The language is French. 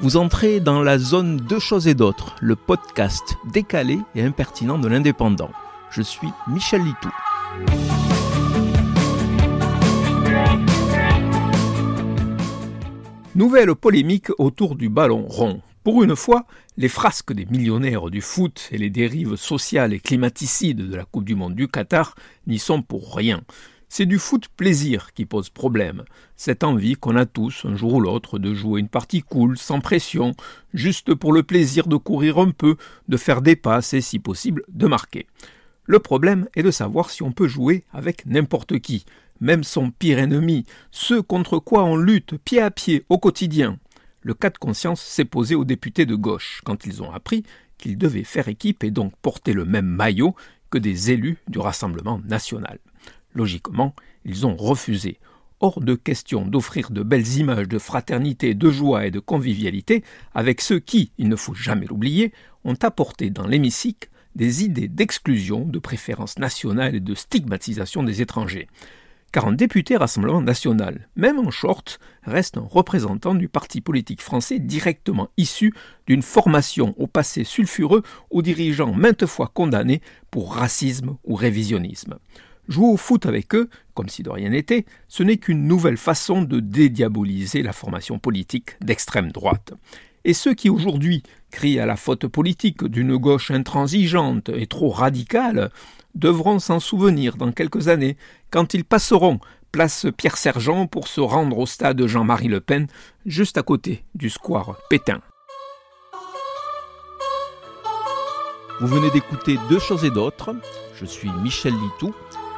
Vous entrez dans la zone Deux choses et d'autres, le podcast décalé et impertinent de l'indépendant. Je suis Michel Litou. Nouvelle polémique autour du ballon rond. Pour une fois, les frasques des millionnaires du foot et les dérives sociales et climaticides de la Coupe du Monde du Qatar n'y sont pour rien. C'est du foot plaisir qui pose problème. Cette envie qu'on a tous, un jour ou l'autre, de jouer une partie cool, sans pression, juste pour le plaisir de courir un peu, de faire des passes et, si possible, de marquer. Le problème est de savoir si on peut jouer avec n'importe qui, même son pire ennemi, ce contre quoi on lutte pied à pied au quotidien. Le cas de conscience s'est posé aux députés de gauche quand ils ont appris qu'ils devaient faire équipe et donc porter le même maillot que des élus du Rassemblement national. Logiquement, ils ont refusé. Hors de question d'offrir de belles images de fraternité, de joie et de convivialité avec ceux qui, il ne faut jamais l'oublier, ont apporté dans l'hémicycle des idées d'exclusion, de préférence nationale et de stigmatisation des étrangers. Car un député Rassemblement national, même en short, reste un représentant du parti politique français directement issu d'une formation au passé sulfureux aux dirigeants maintes fois condamnés pour racisme ou révisionnisme. Jouer au foot avec eux, comme si de rien n'était, ce n'est qu'une nouvelle façon de dédiaboliser la formation politique d'extrême droite. Et ceux qui aujourd'hui crient à la faute politique d'une gauche intransigeante et trop radicale devront s'en souvenir dans quelques années, quand ils passeront place Pierre Sergent pour se rendre au stade Jean-Marie Le Pen, juste à côté du square Pétain. Vous venez d'écouter Deux choses et d'autres. Je suis Michel Litou.